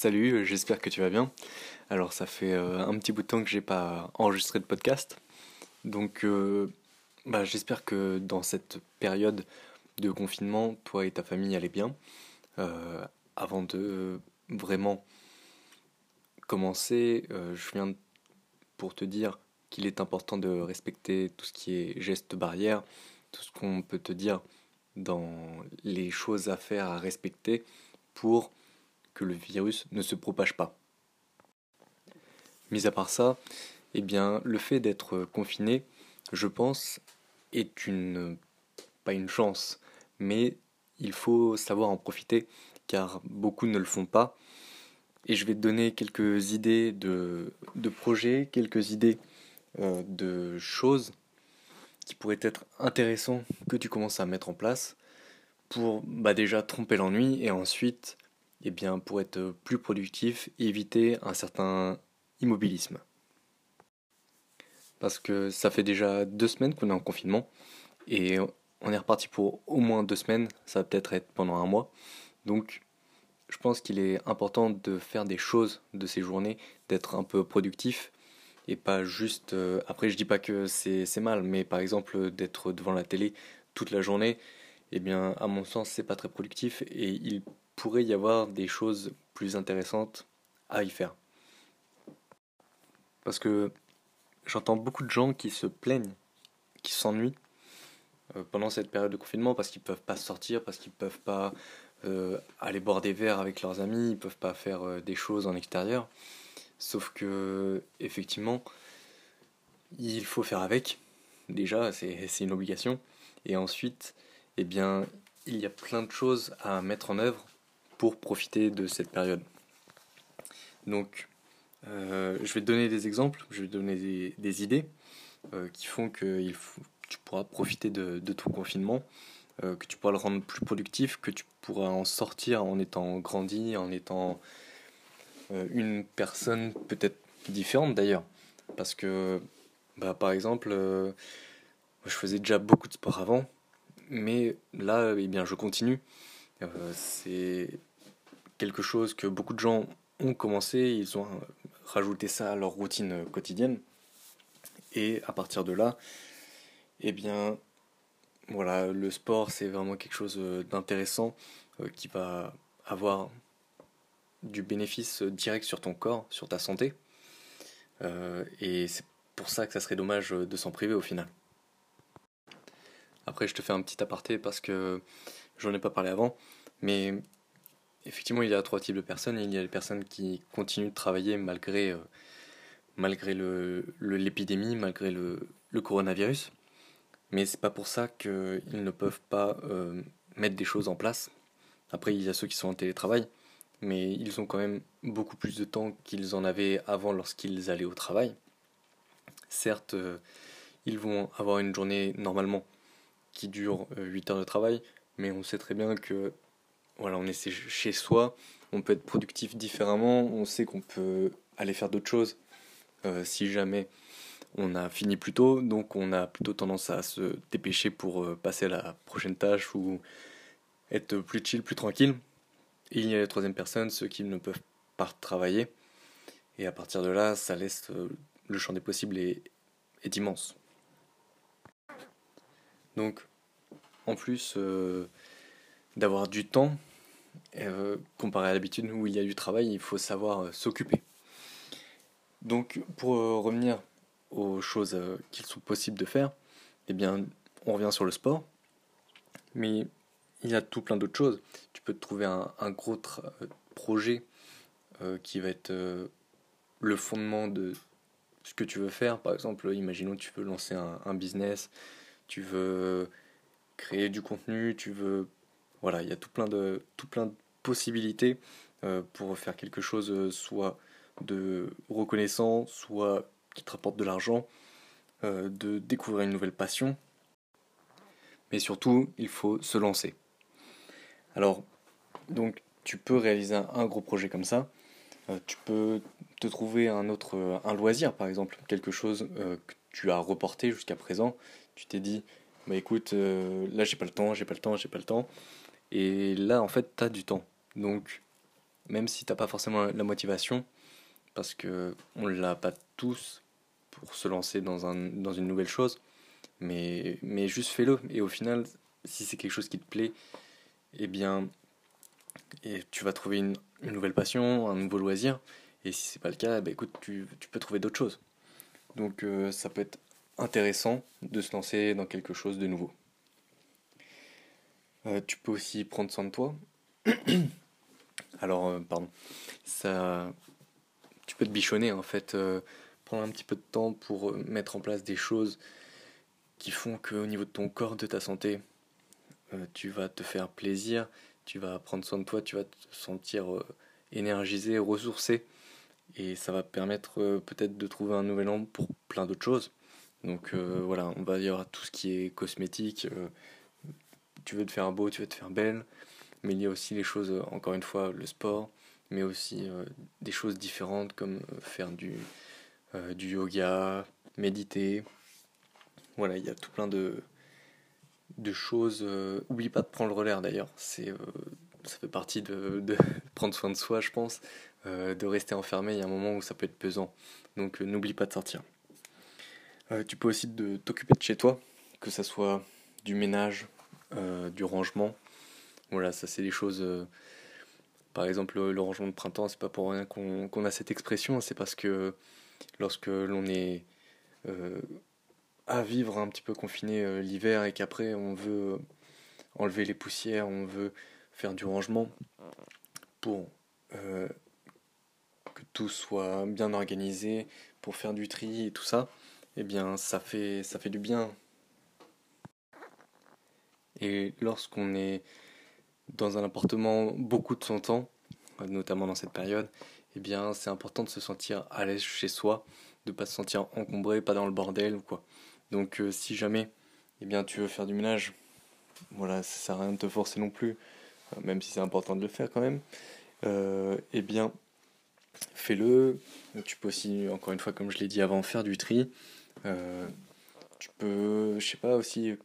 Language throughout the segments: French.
Salut, j'espère que tu vas bien. Alors ça fait euh, un petit bout de temps que j'ai pas enregistré de podcast. Donc euh, bah, j'espère que dans cette période de confinement, toi et ta famille allaient bien. Euh, avant de vraiment commencer, je viens pour te dire qu'il est important de respecter tout ce qui est gestes barrières, tout ce qu'on peut te dire dans les choses à faire, à respecter pour le virus ne se propage pas. Mis à part ça, eh bien, le fait d'être confiné, je pense, est une pas une chance, mais il faut savoir en profiter car beaucoup ne le font pas. Et je vais te donner quelques idées de, de projets, quelques idées euh, de choses qui pourraient être intéressantes que tu commences à mettre en place pour bah, déjà tromper l'ennui et ensuite eh bien, pour être plus productif, éviter un certain immobilisme. Parce que ça fait déjà deux semaines qu'on est en confinement et on est reparti pour au moins deux semaines, ça va peut-être être pendant un mois. Donc je pense qu'il est important de faire des choses de ces journées, d'être un peu productif et pas juste. Euh, après, je dis pas que c'est mal, mais par exemple d'être devant la télé toute la journée, eh bien, à mon sens, c'est pas très productif et il pourrait y avoir des choses plus intéressantes à y faire. Parce que j'entends beaucoup de gens qui se plaignent, qui s'ennuient euh, pendant cette période de confinement parce qu'ils peuvent pas sortir, parce qu'ils peuvent pas euh, aller boire des verres avec leurs amis, ils peuvent pas faire euh, des choses en extérieur. Sauf que effectivement, il faut faire avec. Déjà, c'est une obligation. Et ensuite, eh bien, il y a plein de choses à mettre en œuvre pour profiter de cette période. Donc, euh, je vais donner des exemples, je vais donner des, idées euh, qui font que tu pourras profiter de, ton confinement, euh, que tu pourras le rendre plus productif, que tu pourras en sortir en étant grandi, en étant une personne peut-être différente d'ailleurs. Parce que, bah, par exemple, je faisais déjà beaucoup de sport avant, mais là, eh bien, je continue. c'est quelque chose que beaucoup de gens ont commencé, ils ont rajouté ça à leur routine quotidienne. Et à partir de là, eh bien, voilà, le sport, c'est vraiment quelque chose d'intéressant euh, qui va avoir du bénéfice direct sur ton corps, sur ta santé. Euh, et c'est pour ça que ça serait dommage de s'en priver au final. Après, je te fais un petit aparté parce que j'en ai pas parlé avant, mais effectivement, il y a trois types de personnes. Il y a les personnes qui continuent de travailler malgré, euh, malgré l'épidémie, le, malgré le, le, coronavirus. Mais c'est pas pour ça qu'ils ne peuvent pas euh, mettre des choses en place. Après, il y a ceux qui sont en télétravail, mais ils ont quand même beaucoup plus de temps qu'ils en avaient avant lorsqu'ils allaient au travail. Certes, euh, ils vont avoir une journée normalement qui dure 8 heures de travail, mais on sait très bien que voilà, on est chez soi, on peut être productif différemment, on sait qu'on peut aller faire d'autres choses euh, si jamais on a fini plus tôt, donc on a plutôt tendance à se dépêcher pour euh, passer à la prochaine tâche ou être plus chill, plus tranquille. Et il y a la troisième personne, ceux qui ne peuvent pas travailler. Et à partir de là, ça laisse euh, le champ des possibles est immense. Donc, en plus d'avoir du temps, euh, comparé à l'habitude où il y a du travail, il faut savoir euh, s'occuper. Donc pour euh, revenir aux choses qu'il sont possibles de faire, eh bien on revient sur le sport, mais il y a tout plein d'autres choses. Tu peux te trouver un, gros projet qui va être le fondement de ce que tu veux faire. Par exemple, imaginons tu veux lancer un business, tu veux créer du contenu, tu veux voilà, il y a tout plein de, possibilités euh, pour faire quelque chose euh, soit de reconnaissant, soit qui te rapporte de l'argent, euh, de découvrir une nouvelle passion. Mais surtout, il faut se lancer. Alors, donc, tu peux réaliser un, gros projet comme ça. tu peux te trouver un autre, loisir par exemple, quelque chose que tu as reporté jusqu'à présent. Tu t'es dit, bah écoute, là j'ai pas le temps, j'ai pas le temps, j'ai pas le temps. Et là, en fait, tu as du temps. Donc, même si t'as pas forcément la motivation, parce que on l'a pas tous pour se lancer dans, un, dans une nouvelle chose, mais, mais juste fais-le. Et au final, si c'est quelque chose qui te plaît, eh bien, et tu vas trouver une, une nouvelle passion, un nouveau loisir. Et si c'est pas le cas, bah écoute, tu, tu peux trouver d'autres choses. Donc euh, ça peut être intéressant de se lancer dans quelque chose de nouveau. Euh, tu peux aussi prendre soin de toi. Alors, euh, pardon, ça, tu peux te bichonner en fait, prendre un petit peu de temps pour mettre en place des choses qui font qu'au niveau de ton corps, de ta santé, tu vas te faire plaisir, tu vas prendre soin de toi, tu vas te sentir énergisé, ressourcé et ça va permettre euh, peut-être de trouver un nouvel angle pour plein d'autres choses. Donc euh, voilà, on va y avoir tout ce qui est cosmétique. Euh, tu veux te faire beau, tu veux te faire belle, mais il y a aussi les choses, encore une fois, le sport, mais aussi des choses différentes comme faire du, du yoga, méditer. Voilà, il y a tout plein de, de choses. oublie pas de prendre le relais d'ailleurs, c'est ça fait partie de, prendre soin de soi, je pense. Euh, de rester enfermé, il y a un moment où ça peut être pesant. Donc euh, n'oublie pas de sortir. Euh, tu peux aussi de t'occuper de chez toi, que ce soit du ménage, du rangement. Voilà, ça c'est des choses. par exemple, le, rangement de printemps, c'est pas pour rien qu'on a cette expression, c'est parce que lorsque l'on est à vivre un petit peu confiné l'hiver et qu'après on veut enlever les poussières, on veut faire du rangement pour que tout soit bien organisé, pour faire du tri et tout ça, eh bien ça fait, ça fait du bien. Et lorsqu'on est dans un appartement beaucoup de son temps, notamment dans cette période, eh bien c'est important de se sentir à l'aise chez soi, de pas se sentir encombré, pas dans le bordel ou quoi. Donc euh, si jamais eh bien tu veux faire du ménage, voilà, ça sert à rien de te forcer non plus, euh, même si c'est important de le faire quand même. Euh, eh bien fais-le. Tu peux aussi, encore une fois, comme je l'ai dit avant, faire du tri. Tu peux, je sais pas, aussi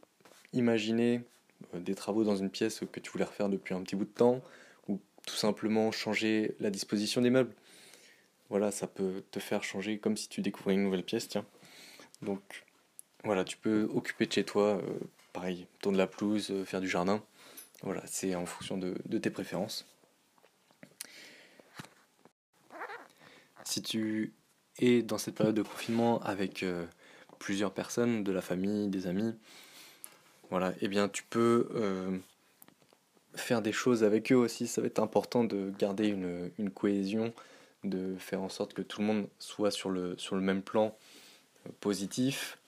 imaginer des travaux dans une pièce que tu voulais refaire depuis un petit bout de temps, ou tout simplement changer la disposition des meubles. Voilà, ça peut te faire changer comme si tu découvrais une nouvelle pièce, tiens. Donc, voilà, tu peux occuper de chez toi, euh, pareil, tourner la pelouse, faire du jardin. Voilà, c'est en fonction de tes préférences. si tu es dans cette période de confinement avec euh, plusieurs personnes, de la famille, des amis, voilà, eh bien tu peux euh, faire des choses avec eux aussi. Ça va être important de garder une, cohésion, de faire en sorte que tout le monde soit sur le, sur le même plan euh, positif.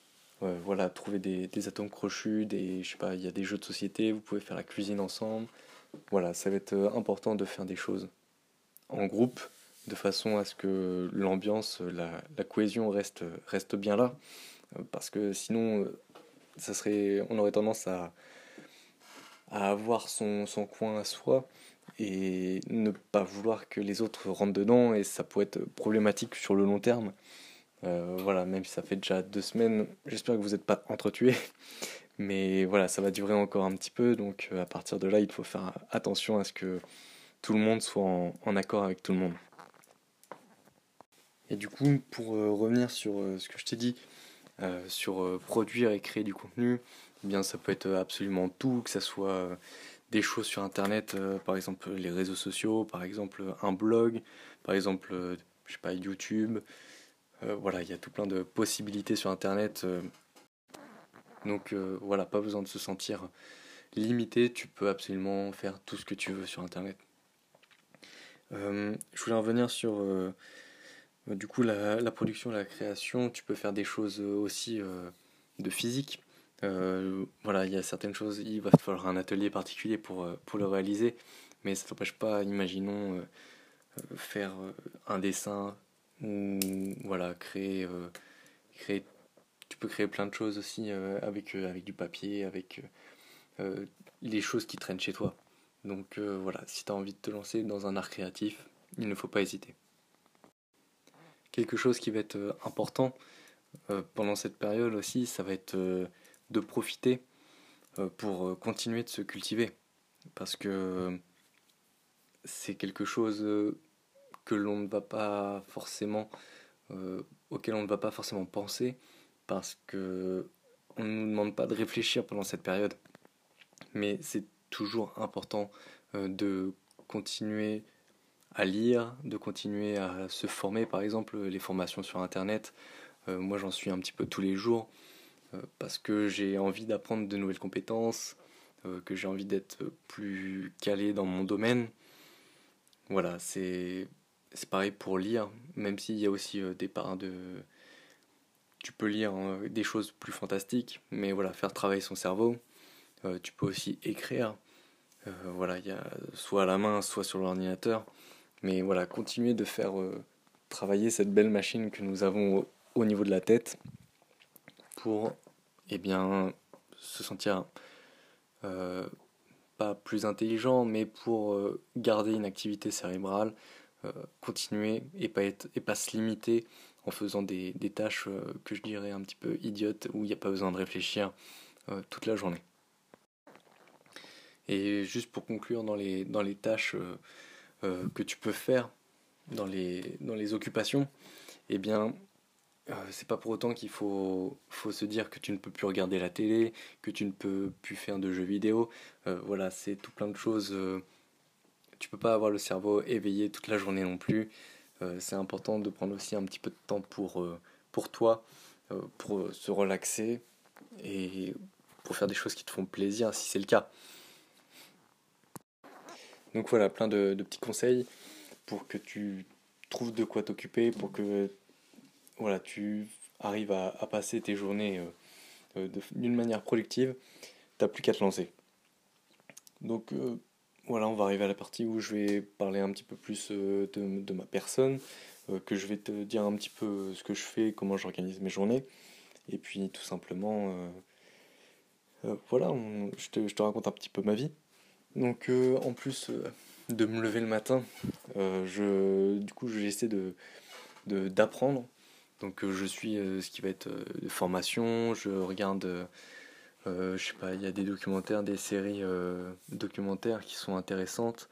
voilà, trouver des, atomes crochus, des, je sais pas, il y a des jeux de société, vous pouvez faire la cuisine ensemble. Voilà, ça va être important de faire des choses en groupe de façon à ce que l'ambiance, la, la, cohésion reste, reste bien là. Euh, parce que sinon, euh, ça serait, on aurait tendance à, à avoir son, son coin à soi et ne pas vouloir que les autres rentrent dedans et ça pourrait être problématique sur le long terme. Euh, voilà, même si ça fait déjà deux semaines, j'espère que vous n'êtes pas entretués. Mais voilà, ça va durer encore un petit peu, donc à partir de là, il faut faire attention à ce que tout le monde soit en, accord avec tout le monde. Et du coup, pour euh, revenir sur euh, ce que je t'ai dit, euh, sur produire et créer du contenu, eh bien ça peut être absolument tout, que ce soit des choses sur internet, par exemple les réseaux sociaux, par exemple un blog, par exemple je sais pas YouTube. voilà, il y a tout plein de possibilités sur internet. donc voilà, pas besoin de se sentir limité, tu peux absolument faire tout ce que tu veux sur internet. je voulais revenir sur euh, du coup, la, production, la création, tu peux faire des choses euh, aussi euh, de physique. voilà, il y a certaines choses, il va falloir un atelier particulier pour, le réaliser, mais ça t'empêche pas, imaginons, faire un dessin ou voilà, créer, créer. Tu peux créer plein de choses aussi avec, avec du papier, avec les choses qui traînent chez toi. Donc voilà, si tu as envie de te lancer dans un art créatif, il ne faut pas hésiter quelque chose qui va être euh, important euh, pendant cette période aussi, ça va être euh, de profiter pour continuer de se cultiver. Parce que c'est quelque chose que l'on ne va pas forcément auquel on ne va pas forcément penser parce que on ne nous demande pas de réfléchir pendant cette période mais c'est toujours important de continuer à lire, de continuer à se former, par exemple les formations sur Internet. Euh, moi j'en suis un petit peu tous les jours euh, parce que j'ai envie d'apprendre de nouvelles compétences, euh, que j'ai envie d'être plus calé dans mon domaine. Voilà, c'est pareil pour lire, même s'il y a aussi des parts de... Tu peux lire hein, des choses plus fantastiques, mais voilà, faire travailler son cerveau. tu peux aussi écrire. voilà, il y a soit à la main, soit sur l'ordinateur. Mais voilà, continuer de faire euh, travailler cette belle machine que nous avons au, niveau de la tête pour eh bien, se sentir euh, pas plus intelligent, mais pour euh, garder une activité cérébrale, continuer et pas, et pas se limiter en faisant des, des tâches que je dirais un petit peu idiotes où il n'y a pas besoin de réfléchir toute la journée. Et juste pour conclure dans les, dans les tâches euh, que tu peux faire dans les, dans les occupations, eh bien, euh, c'est pas pour autant qu'il faut, faut se dire que tu ne peux plus regarder la télé, que tu ne peux plus faire de jeux vidéo. Euh, voilà, c'est tout plein de choses. tu peux pas avoir le cerveau éveillé toute la journée non plus. c'est important de prendre aussi un petit peu de temps pour, pour toi, pour se relaxer et pour faire des choses qui te font plaisir si c'est le cas. Donc voilà, plein de, petits conseils pour que tu trouves de quoi t'occuper, pour que voilà, tu arrives à, passer tes journées euh, euh, d'une manière productive. T'as plus qu'à te lancer. Donc euh, voilà, on va arriver à la partie où je vais parler un petit peu plus de, ma personne, que je vais te dire un petit peu ce que je fais, comment j'organise mes journées. Et puis tout simplement, voilà, je, te, je, te, raconte un petit peu ma vie. Donc euh, en plus euh, de me lever le matin, euh, je, du coup j'essaie de, d'apprendre. Donc je suis ce qui va être de formation, je regarde, je sais pas, il y a des documentaires, des séries documentaires qui sont intéressantes,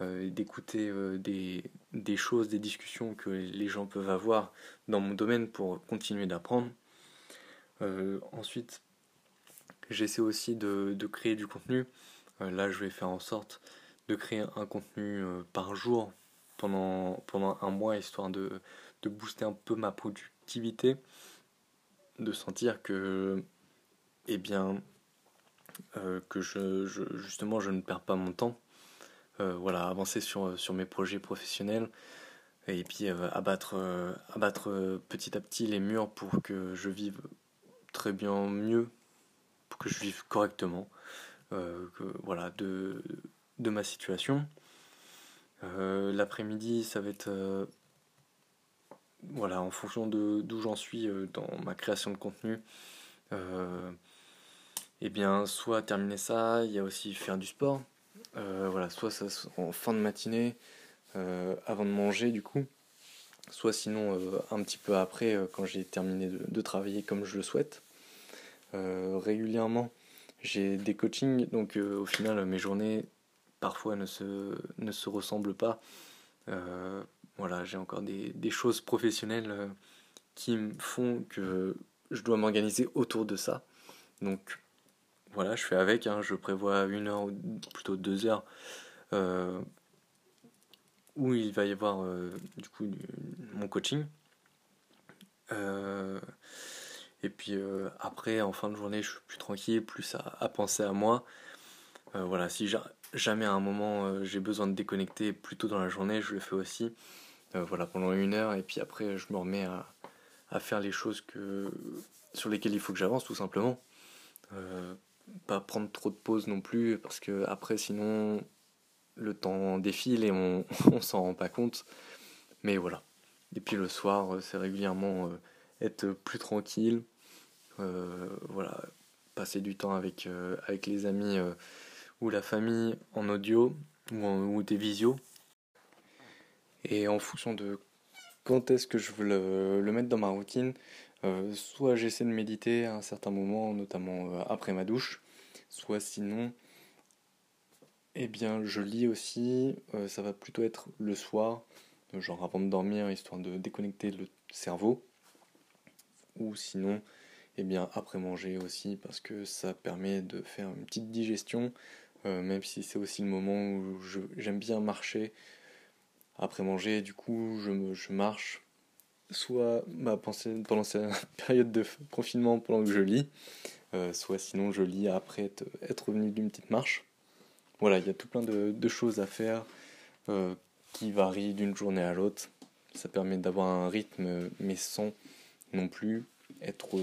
d'écouter des, choses, des discussions que les gens peuvent avoir dans mon domaine pour continuer d'apprendre. ensuite, j'essaie aussi de, créer du contenu. Euh, là, je vais faire en sorte de créer un contenu euh, par jour pendant, pendant un mois, histoire de, de booster un peu ma productivité, de sentir que, eh bien, euh, que je, justement, je ne perds pas mon temps. voilà, avancer sur, sur mes projets professionnels et puis abattre, abattre petit à petit les murs pour que je vive très bien mieux, pour que je vive correctement. Euh, voilà, de, ma situation. Euh, l'après-midi, ça va être euh, voilà, en fonction d'où j'en suis dans ma création de contenu. eh bien, soit terminer ça, il y a aussi faire du sport. voilà, soit ça, en fin de matinée, avant de manger du coup, soit sinon un petit peu après quand j'ai terminé de, travailler comme je le souhaite. régulièrement, j'ai des coachings, donc euh, au final, mes journées parfois ne se, ne se ressemblent pas. Euh, voilà, j'ai encore des, des, choses professionnelles euh, qui me font que je dois m'organiser autour de ça. Donc voilà, je fais avec, hein, je prévois une heure, ou plutôt deux heures, où il va y avoir du coup mon coaching. Et puis euh, après, en fin de journée, je suis plus tranquille, plus à, penser à moi. Euh, voilà, si jamais à un moment euh, j'ai besoin de déconnecter plus tôt dans la journée, je le fais aussi. voilà, pendant une heure, et puis après, je me remets à, faire les choses que, sur lesquelles il faut que j'avance, tout simplement. pas prendre trop de pauses non plus, parce que après, sinon, le temps défile et on, s'en rend pas compte. Mais voilà. Et puis le soir, c'est régulièrement être plus tranquille, voilà, passer du temps avec, euh, avec les amis euh, ou la famille en audio ou, ou des visios. Et en fonction de quand est-ce que je veux le, mettre dans ma routine, soit j'essaie de méditer à un certain moment, notamment après ma douche, soit sinon Eh bien, je lis aussi, ça va plutôt être le soir, genre avant de dormir, histoire de déconnecter le cerveau. Ou sinon, eh bien, après manger aussi, parce que ça permet de faire une petite digestion, même si c'est aussi le moment où j'aime bien marcher. Après manger, du coup, je, je marche, soit bah, pendant cette période de confinement pendant que je lis, euh, soit sinon je lis après être, revenu d'une petite marche. Voilà, il y a tout plein de, choses à faire euh, qui varient d'une journée à l'autre. Ça permet d'avoir un rythme, mais sans non plus être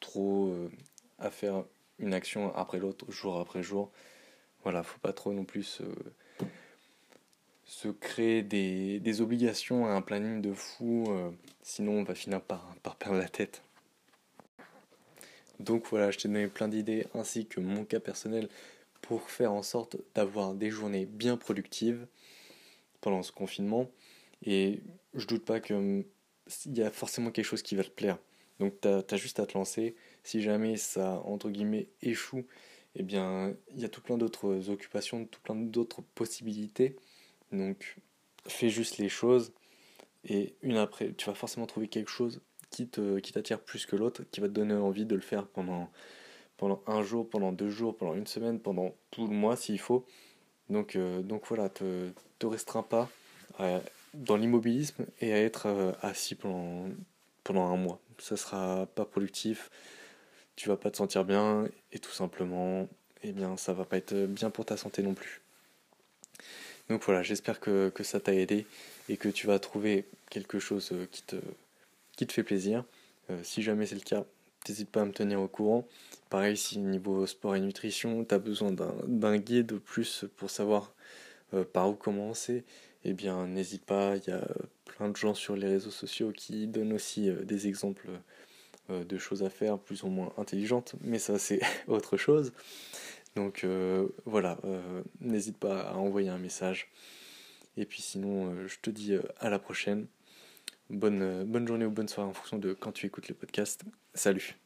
trop euh, à faire une action après l'autre, jour après jour. Voilà, faut pas trop non plus se créer des, obligations à un planning de fou, euh, sinon on va finir par, par perdre la tête. Donc voilà, je t'ai donné plein d'idées ainsi que mon cas personnel pour faire en sorte d'avoir des journées bien productives pendant ce confinement. Et je doute pas qu'il y a forcément quelque chose qui va te plaire. Donc tu as, juste à te lancer. Si jamais ça, entre guillemets, échoue, eh bien, il y a tout plein d'autres occupations, tout plein d'autres possibilités. Donc, fais juste les choses et une après, tu vas forcément trouver quelque chose qui te qui t'attire plus que l'autre, qui va te donner envie de le faire pendant pendant un jour, pendant deux jours, pendant une semaine, pendant tout le mois s'il faut. Donc euh, donc voilà, te te restreins pas dans l'immobilisme et à être euh, assis pendant pendant un mois. Ça sera pas productif. Tu vas pas te sentir bien et tout simplement, eh bien ça va pas être bien pour ta santé non plus. Donc voilà, j'espère que, ça t'a aidé et que tu vas trouver quelque chose euh, qui te, fait plaisir. Euh, si jamais c'est le cas, n'hésite pas à me tenir au courant. Pareil, si niveau sport et nutrition, tu as besoin d'un guide de plus pour savoir euh, par où commencer, eh bien n'hésite pas, il y a plein de gens sur les réseaux sociaux qui donnent aussi des exemples de choses à faire plus ou moins intelligentes, mais ça c'est autre chose. Donc euh, voilà, euh, n'hésite pas à envoyer un message. Et puis sinon, euh, je te dis à la prochaine. Bonne, bonne journée ou bonne soirée en fonction de quand tu écoutes le podcast. Salut